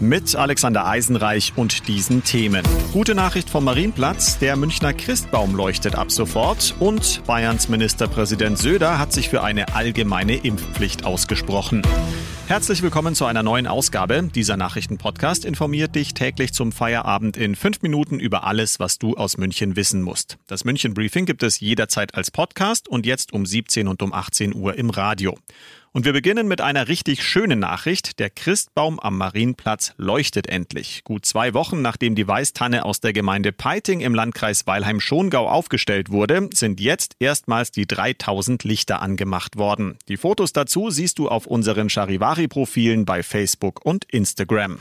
mit Alexander Eisenreich und diesen Themen. Gute Nachricht vom Marienplatz, der Münchner Christbaum leuchtet ab sofort und Bayerns Ministerpräsident Söder hat sich für eine allgemeine Impfpflicht ausgesprochen. Herzlich willkommen zu einer neuen Ausgabe. Dieser Nachrichtenpodcast informiert dich täglich zum Feierabend in fünf Minuten über alles, was du aus München wissen musst. Das München Briefing gibt es jederzeit als Podcast und jetzt um 17 und um 18 Uhr im Radio. Und wir beginnen mit einer richtig schönen Nachricht. Der Christbaum am Marienplatz leuchtet endlich. Gut zwei Wochen nachdem die Weißtanne aus der Gemeinde Peiting im Landkreis Weilheim-Schongau aufgestellt wurde, sind jetzt erstmals die 3000 Lichter angemacht worden. Die Fotos dazu siehst du auf unseren Charivari-Profilen bei Facebook und Instagram.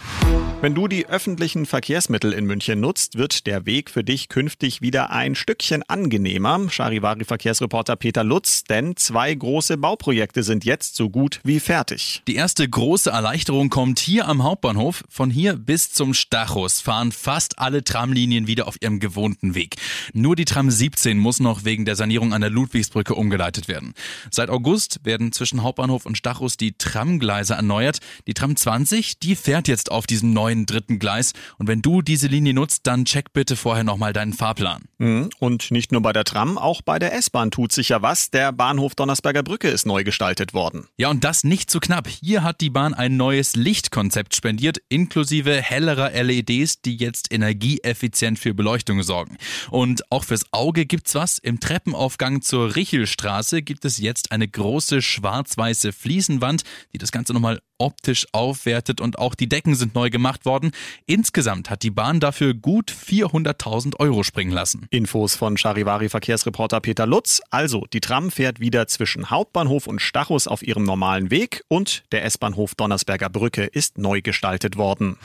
Wenn du die öffentlichen Verkehrsmittel in München nutzt, wird der Weg für dich künftig wieder ein Stückchen angenehmer. Charivari-Verkehrsreporter Peter Lutz, denn zwei große Bauprojekte sind jetzt so so gut wie fertig. Die erste große Erleichterung kommt hier am Hauptbahnhof. Von hier bis zum Stachus fahren fast alle Tramlinien wieder auf ihrem gewohnten Weg. Nur die Tram 17 muss noch wegen der Sanierung an der Ludwigsbrücke umgeleitet werden. Seit August werden zwischen Hauptbahnhof und Stachus die Tramgleise erneuert. Die Tram 20, die fährt jetzt auf diesem neuen dritten Gleis. Und wenn du diese Linie nutzt, dann check bitte vorher nochmal deinen Fahrplan. Mhm. Und nicht nur bei der Tram, auch bei der S-Bahn tut sich ja was. Der Bahnhof Donnersberger Brücke ist neu gestaltet worden. Ja, und das nicht zu knapp. Hier hat die Bahn ein neues Lichtkonzept spendiert, inklusive hellerer LEDs, die jetzt energieeffizient für Beleuchtung sorgen. Und auch fürs Auge gibt's was. Im Treppenaufgang zur Richelstraße gibt es jetzt eine große schwarz-weiße Fliesenwand, die das Ganze nochmal optisch aufwertet und auch die Decken sind neu gemacht worden. Insgesamt hat die Bahn dafür gut 400.000 Euro springen lassen. Infos von Charivari-Verkehrsreporter Peter Lutz. Also, die Tram fährt wieder zwischen Hauptbahnhof und Stachus auf ihrem normalen Weg und der S-Bahnhof Donnersberger Brücke ist neu gestaltet worden.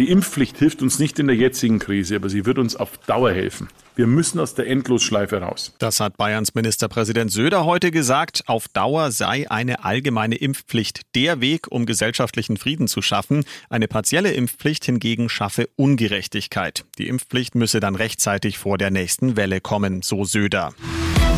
Die Impfpflicht hilft uns nicht in der jetzigen Krise, aber sie wird uns auf Dauer helfen. Wir müssen aus der Endlosschleife raus. Das hat Bayerns Ministerpräsident Söder heute gesagt. Auf Dauer sei eine allgemeine Impfpflicht der Weg, um gesellschaftlichen Frieden zu schaffen. Eine partielle Impfpflicht hingegen schaffe Ungerechtigkeit. Die Impfpflicht müsse dann rechtzeitig vor der nächsten Welle kommen, so Söder.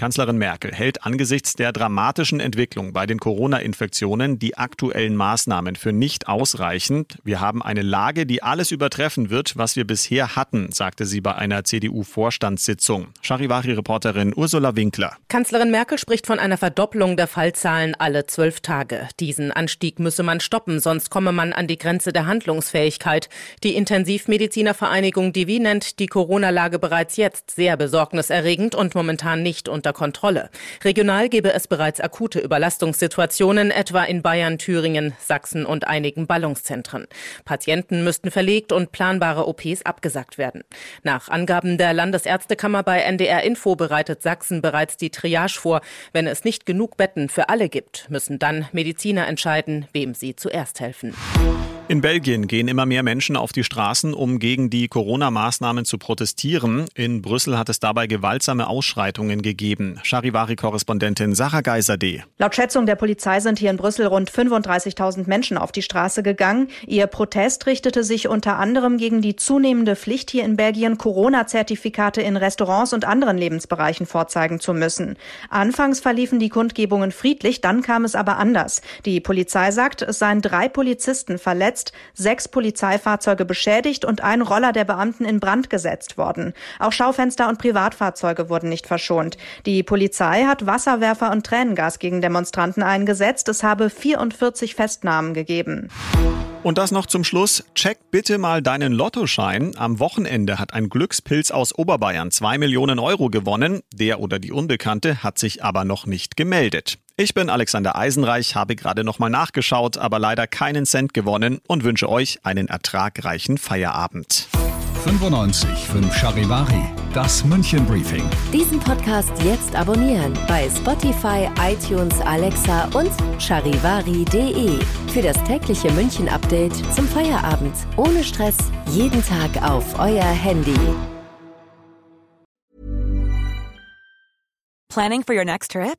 Kanzlerin Merkel hält angesichts der dramatischen Entwicklung bei den Corona-Infektionen die aktuellen Maßnahmen für nicht ausreichend. Wir haben eine Lage, die alles übertreffen wird, was wir bisher hatten, sagte sie bei einer CDU-Vorstandssitzung. Charivari-Reporterin Ursula Winkler. Kanzlerin Merkel spricht von einer Verdopplung der Fallzahlen alle zwölf Tage. Diesen Anstieg müsse man stoppen, sonst komme man an die Grenze der Handlungsfähigkeit. Die Intensivmedizinervereinigung Divi nennt die Corona-Lage bereits jetzt sehr besorgniserregend und momentan nicht unter Kontrolle. Regional gebe es bereits akute Überlastungssituationen, etwa in Bayern, Thüringen, Sachsen und einigen Ballungszentren. Patienten müssten verlegt und planbare OPs abgesagt werden. Nach Angaben der Landesärztekammer bei NDR Info bereitet Sachsen bereits die Triage vor. Wenn es nicht genug Betten für alle gibt, müssen dann Mediziner entscheiden, wem sie zuerst helfen. In Belgien gehen immer mehr Menschen auf die Straßen, um gegen die Corona-Maßnahmen zu protestieren. In Brüssel hat es dabei gewaltsame Ausschreitungen gegeben. Charivari-Korrespondentin Sarah Geiser-D. Laut Schätzung der Polizei sind hier in Brüssel rund 35.000 Menschen auf die Straße gegangen. Ihr Protest richtete sich unter anderem gegen die zunehmende Pflicht, hier in Belgien Corona-Zertifikate in Restaurants und anderen Lebensbereichen vorzeigen zu müssen. Anfangs verliefen die Kundgebungen friedlich, dann kam es aber anders. Die Polizei sagt, es seien drei Polizisten verletzt verletzt, sechs Polizeifahrzeuge beschädigt und ein Roller der Beamten in Brand gesetzt worden. Auch Schaufenster und Privatfahrzeuge wurden nicht verschont. Die Polizei hat Wasserwerfer und Tränengas gegen Demonstranten eingesetzt. Es habe 44 Festnahmen gegeben. Und das noch zum Schluss. Check bitte mal deinen Lottoschein. Am Wochenende hat ein Glückspilz aus Oberbayern zwei Millionen Euro gewonnen. Der oder die Unbekannte hat sich aber noch nicht gemeldet. Ich bin Alexander Eisenreich, habe gerade nochmal nachgeschaut, aber leider keinen Cent gewonnen und wünsche euch einen ertragreichen Feierabend. 95 5 Charivari, das München Briefing. Diesen Podcast jetzt abonnieren bei Spotify, iTunes, Alexa und charivari.de. Für das tägliche München Update zum Feierabend. Ohne Stress, jeden Tag auf euer Handy. Planning for your next trip?